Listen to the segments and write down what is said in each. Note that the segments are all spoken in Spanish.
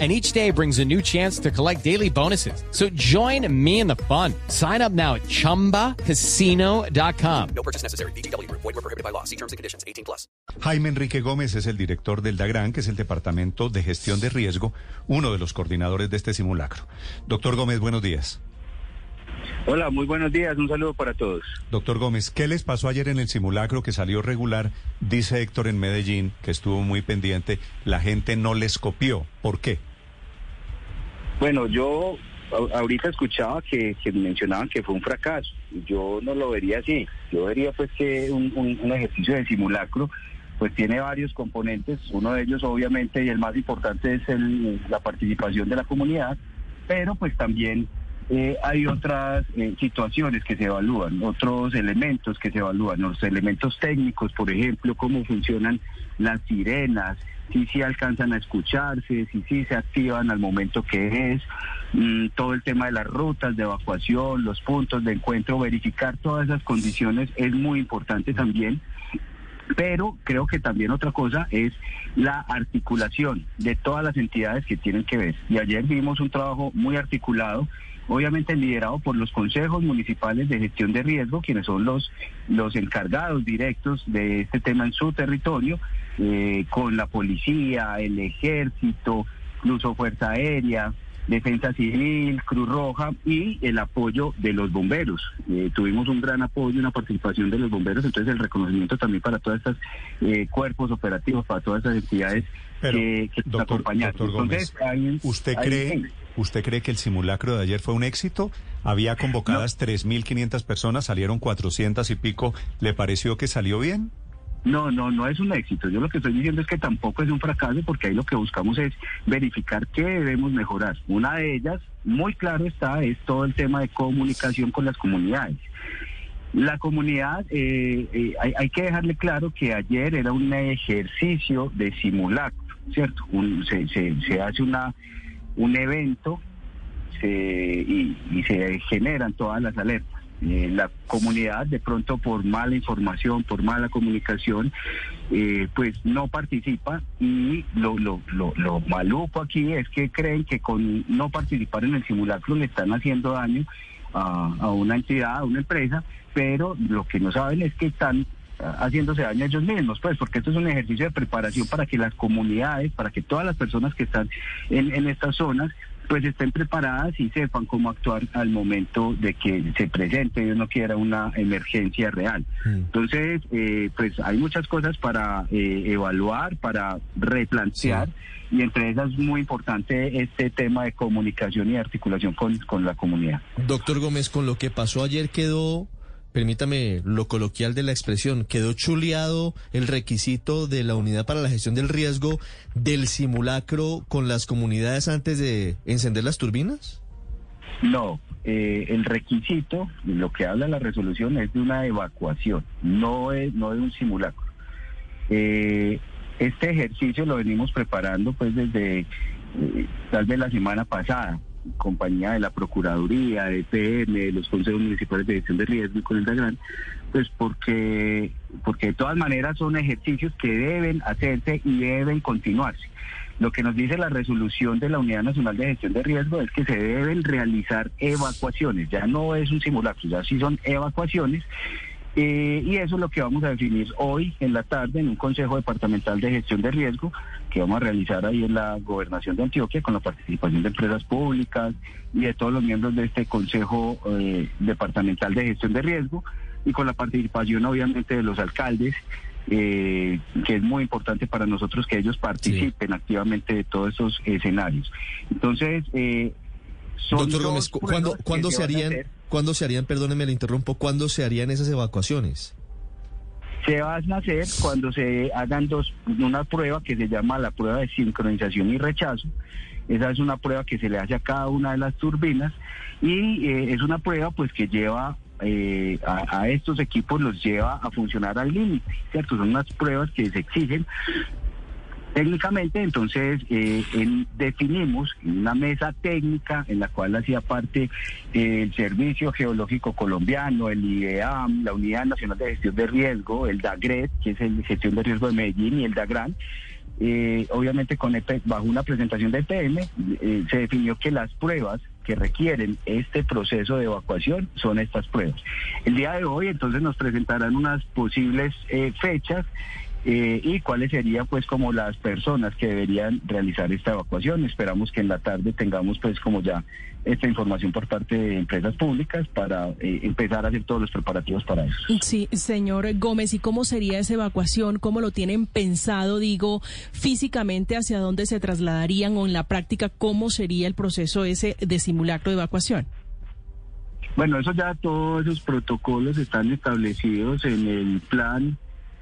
And each day brings a new chance to collect daily bonuses. So join me in the fun. Sign up now at chumbacasino.com. No purchase necessary. BGW. Void were prohibited by law. See terms and conditions. 18 plus. Jaime Enrique Gómez es el director del DAGRAN, que es el Departamento de Gestión de Riesgo, uno de los coordinadores de este simulacro. Doctor Gómez, buenos días. Hola, muy buenos días. Un saludo para todos. Doctor Gómez, ¿qué les pasó ayer en el simulacro que salió regular? Dice Héctor en Medellín, que estuvo muy pendiente, la gente no les copió. ¿Por qué? Bueno, yo ahorita escuchaba que, que mencionaban que fue un fracaso. Yo no lo vería así. Yo vería pues que un, un- un ejercicio de simulacro pues tiene varios componentes. Uno de ellos obviamente y el más importante es el- la participación de la comunidad, pero pues también eh, hay otras eh, situaciones que se evalúan, otros elementos que se evalúan, los elementos técnicos, por ejemplo, cómo funcionan las sirenas, si sí alcanzan a escucharse, si sí se activan al momento que es, mm, todo el tema de las rutas de evacuación, los puntos de encuentro, verificar todas esas condiciones es muy importante también. Pero creo que también otra cosa es la articulación de todas las entidades que tienen que ver. Y ayer vimos un trabajo muy articulado, obviamente liderado por los consejos municipales de gestión de riesgo, quienes son los, los encargados directos de este tema en su territorio, eh, con la policía, el ejército, incluso Fuerza Aérea, Defensa Civil, Cruz Roja y el apoyo de los bomberos. Eh, tuvimos un gran apoyo y una participación de los bomberos, entonces el reconocimiento también para todos estos cuerpos operativos, para todas estas entidades Pero, que, que nos doctor, acompañaron. doctor Gómez, Entonces, hay- ¿usted hay- cree, ¿usted cree que el simulacro de ayer fue un éxito? Había convocadas 3.500 personas, salieron 400 y pico. ¿Le pareció que salió bien? No, no, no es un éxito. Yo lo que estoy diciendo es que tampoco es un fracaso porque ahí lo que buscamos es verificar qué debemos mejorar. Una de ellas, muy claro está, es todo el tema de comunicación con las comunidades. La comunidad, eh, eh, hay, que dejarle claro que ayer era un ejercicio de simulacro, ¿cierto? Se, hace una un evento y se generan todas las alertas. Eh, la comunidad de pronto por mala información, por mala comunicación, eh, pues no participa y lo, lo, lo, lo maluco aquí es que creen que con no participar en el simulacro le están haciendo daño a, a una entidad, a una empresa, pero lo que no saben es que están ah, haciéndose daño a ellos mismos, pues porque esto es un ejercicio de preparación para que las comunidades, para que todas las personas que están en, en estas zonas pues estén preparadas y sepan cómo actuar al momento de que se presente, Dios no quiera, una emergencia real. Entonces, eh, pues hay muchas cosas para eh, evaluar, para replantear, y entre esas muy importante este tema de comunicación y articulación con, con la comunidad. Doctor Gómez, con lo que pasó ayer quedó, permítame lo coloquial de la expresión, quedó chuleado el requisito de la unidad para la gestión del riesgo del simulacro con las comunidades antes de encender las turbinas? No, eh, el requisito, lo que habla la resolución es de una evacuación, no es, no de un simulacro. Eh, este ejercicio lo venimos preparando pues desde eh, tal vez la semana pasada, compañía de la Procuraduría, de PM, de los consejos municipales de gestión de riesgo y con el DAGRAN, pues porque, porque de todas maneras son ejercicios que deben hacerse y deben continuarse. Lo que nos dice la resolución de la Unidad Nacional de Gestión de Riesgo es que se deben realizar evacuaciones, ya no es un simulacro, ya sí son evacuaciones. Eh, y eso es lo que vamos a definir hoy en la tarde en un Consejo Departamental de Gestión de Riesgo que vamos a realizar ahí en la Gobernación de Antioquia con la participación de empresas públicas y de todos los miembros de este Consejo eh, Departamental de Gestión de Riesgo y con la participación obviamente de los alcaldes eh, que es muy importante para nosotros que ellos participen activamente de todos esos escenarios. Entonces, eh, son Doctor Gómez, ¿cu- pruebas ¿cuándo, ¿cuándo se harían. Cuándo se harían, perdóneme, le interrumpo, cuándo se harían esas evacuaciones? Se van a hacer cuando se hagan dos, una prueba que se llama la prueba de sincronización y rechazo. Esa es una prueba que se le hace a cada una de las turbinas y eh, es una prueba pues que lleva eh, a, a estos equipos los lleva a funcionar al límite, ¿cierto? Son unas pruebas que se exigen Técnicamente, entonces, eh, definimos una mesa técnica en la cual hacía parte eh, el Servicio Geológico Colombiano, el IEAM, la Unidad Nacional de Gestión de Riesgo, el DAGRET, que es el Gestión de Riesgo de Medellín, y el DAGRAN. Eh, obviamente, con EP bajo una presentación de EPM, eh, se definió que las pruebas que requieren este proceso de evacuación son estas pruebas. El día de hoy, entonces, nos presentarán unas posibles fechas eh, y cuáles serían pues como las personas que deberían realizar esta evacuación. Esperamos que en la tarde tengamos pues como ya esta información por parte de empresas públicas para eh, empezar a hacer todos los preparativos para eso. Sí, señor Gómez, ¿y cómo sería esa evacuación? ¿Cómo lo tienen pensado, digo, físicamente hacia dónde se trasladarían o en la práctica cómo sería el proceso ese de simulacro de evacuación? Bueno, eso ya todos esos protocolos están establecidos en el plan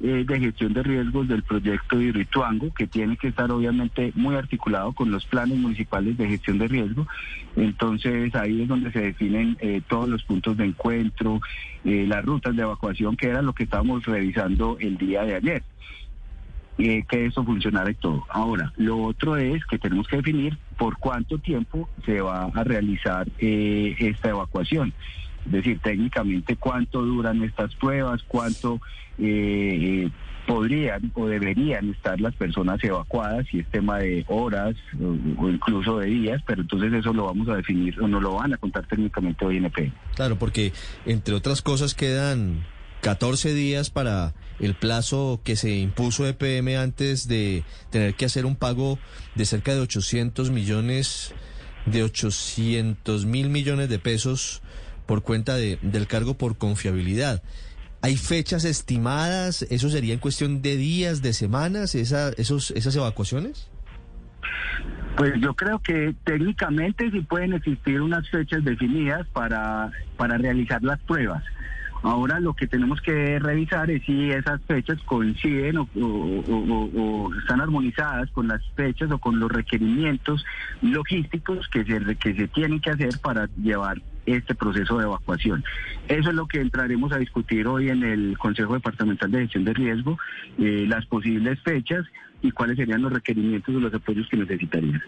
eh, de gestión de riesgos del proyecto de Hidroituango, que tiene que estar obviamente muy articulado con los planes municipales de gestión de riesgo. Entonces ahí es donde se definen eh, todos los puntos de encuentro, eh, las rutas de evacuación, que era lo que estábamos revisando el día de ayer. eh, que eso funcionara y todo. Ahora, lo otro es que tenemos que definir por cuánto tiempo se va a realizar eh, esta evacuación. Decir, técnicamente cuánto duran estas pruebas, cuánto eh, eh, podrían o deberían estar las personas evacuadas, si es tema de horas o, o incluso de días, pero entonces eso lo vamos a definir o no lo van a contar técnicamente hoy en EP. Claro, porque entre otras cosas quedan 14 días para el plazo que se impuso EPM antes de tener que hacer un pago de cerca de 800 millones, de 800 mil millones de pesos por cuenta de, del cargo por confiabilidad. ¿Hay fechas estimadas? ¿Eso sería en cuestión de días, de semanas, esa, esos, esas evacuaciones? Pues yo creo que técnicamente sí pueden existir unas fechas definidas para, para realizar las pruebas. Ahora lo que tenemos que revisar es si esas fechas coinciden o, o- o- están armonizadas con las fechas o con los requerimientos logísticos que se, que se tienen que hacer para llevar este proceso de evacuación. Eso es lo que entraremos a discutir hoy en el Consejo Departamental de Gestión de Riesgo, eh, las posibles fechas y cuáles serían los requerimientos o los apoyos que necesitarían.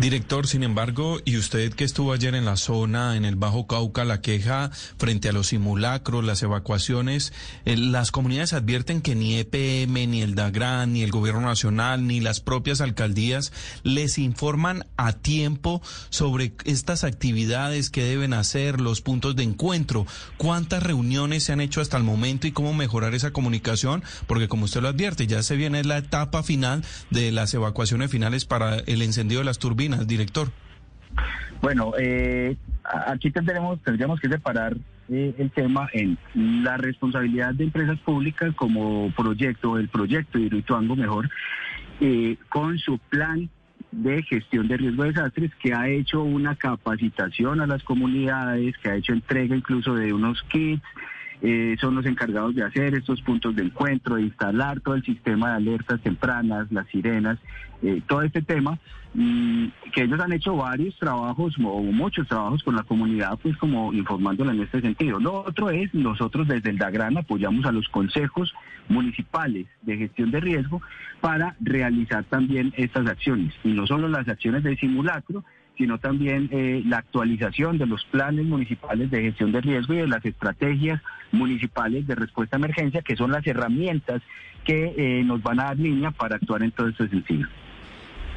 Director, sin embargo, y usted que estuvo ayer en la zona, en el Bajo Cauca, la queja frente a los simulacros, las evacuaciones, eh, las comunidades advierten que ni EPM, ni el DAGRAN, ni el Gobierno Nacional, ni las propias alcaldías les informan a tiempo sobre estas actividades que deben hacer, los puntos de encuentro, cuántas reuniones se han hecho hasta el momento y cómo mejorar esa comunicación, porque como usted lo advierte, ya se viene la etapa final de las evacuaciones finales para el encendido de las turbinas, director. Bueno, eh, aquí tendremos, tendríamos que separar eh, el tema en la responsabilidad de empresas públicas como proyecto, el proyecto de Hidroituango mejor, eh, con su plan de gestión de riesgo de desastres que ha hecho una capacitación a las comunidades, que ha hecho entrega incluso de unos kits, eh, son los encargados de hacer estos puntos de encuentro, de instalar todo el sistema de alertas tempranas, las sirenas, eh, todo este tema, mm, que ellos han hecho varios trabajos o muchos trabajos con la comunidad, pues como informándola en este sentido. Lo otro es, nosotros desde el DAGRAN apoyamos a los consejos municipales de gestión de riesgo para realizar también estas acciones, y no solo las acciones de simulacro, sino también eh, la actualización de los planes municipales de gestión de riesgo y de las estrategias municipales de respuesta a emergencia, que son las herramientas que eh, nos van a dar línea para actuar en todo este sentido.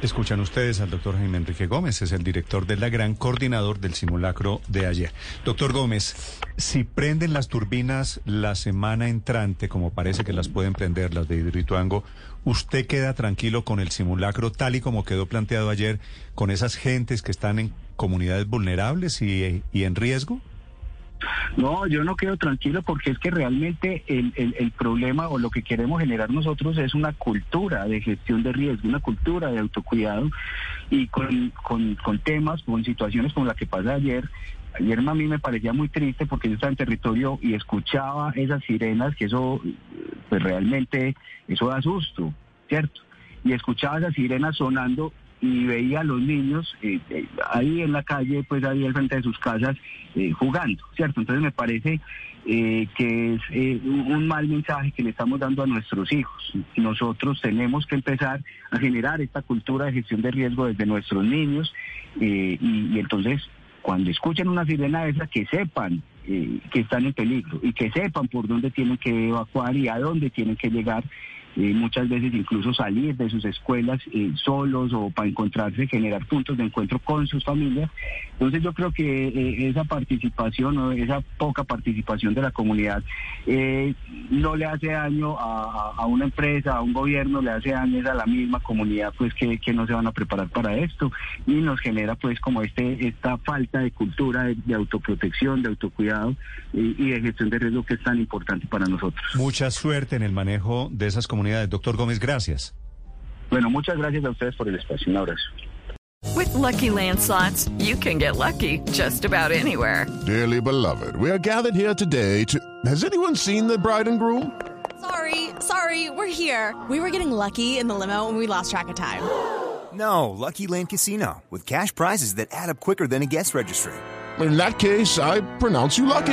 Escuchan ustedes al doctor Jaime Enrique Gómez, es el director de la gran coordinador del simulacro de ayer. Doctor Gómez, si prenden las turbinas la semana entrante, como parece que las pueden prender las de Hidroituango, ¿usted queda tranquilo con el simulacro tal y como quedó planteado ayer, con esas gentes que están en comunidades vulnerables y en riesgo? No, yo no quedo tranquilo porque es que realmente el, el, problema o lo que queremos generar nosotros es una cultura de gestión de riesgo, una cultura de autocuidado y con, con, con temas, con situaciones como la que pasa ayer. Ayer a mí me parecía muy triste porque yo estaba en territorio y escuchaba esas sirenas, que eso pues realmente, eso da susto, ¿cierto? Y escuchaba esas sirenas sonando y veía a los niños eh, eh, ahí en la calle, pues ahí al frente de sus casas eh, jugando, ¿cierto? Entonces me parece que es un mal mensaje que le estamos dando a nuestros hijos. Nosotros tenemos que empezar a generar esta cultura de gestión de riesgo desde nuestros niños y, entonces cuando escuchen una sirena de esa, que sepan que están en peligro y que sepan por dónde tienen que evacuar y a dónde tienen que llegar. Eh, muchas veces incluso salir de sus escuelas eh, solos o para encontrarse, generar puntos de encuentro con sus familias. Entonces yo creo que eh, esa participación o esa poca participación de la comunidad eh, no le hace daño a, a- una empresa, a un gobierno, le hace daño a la misma comunidad pues que, que no se van a preparar para esto y nos genera pues como este esta falta de cultura de, de autoprotección, de autocuidado y, y de gestión de riesgo que es tan importante para nosotros. Mucha suerte en el manejo de esas comunidades. Doctor Gómez, gracias. Bueno, muchas gracias a ustedes por el espacio. Un abrazo. With Lucky Land slots, you can get lucky just about anywhere. Dearly beloved, we are gathered here today to. Has anyone seen the bride and groom? Sorry, sorry, we're here. We were getting lucky in the limo and we lost track of time. No, Lucky Land Casino, with cash prizes that add up quicker than a guest registry. In that case, I pronounce you lucky.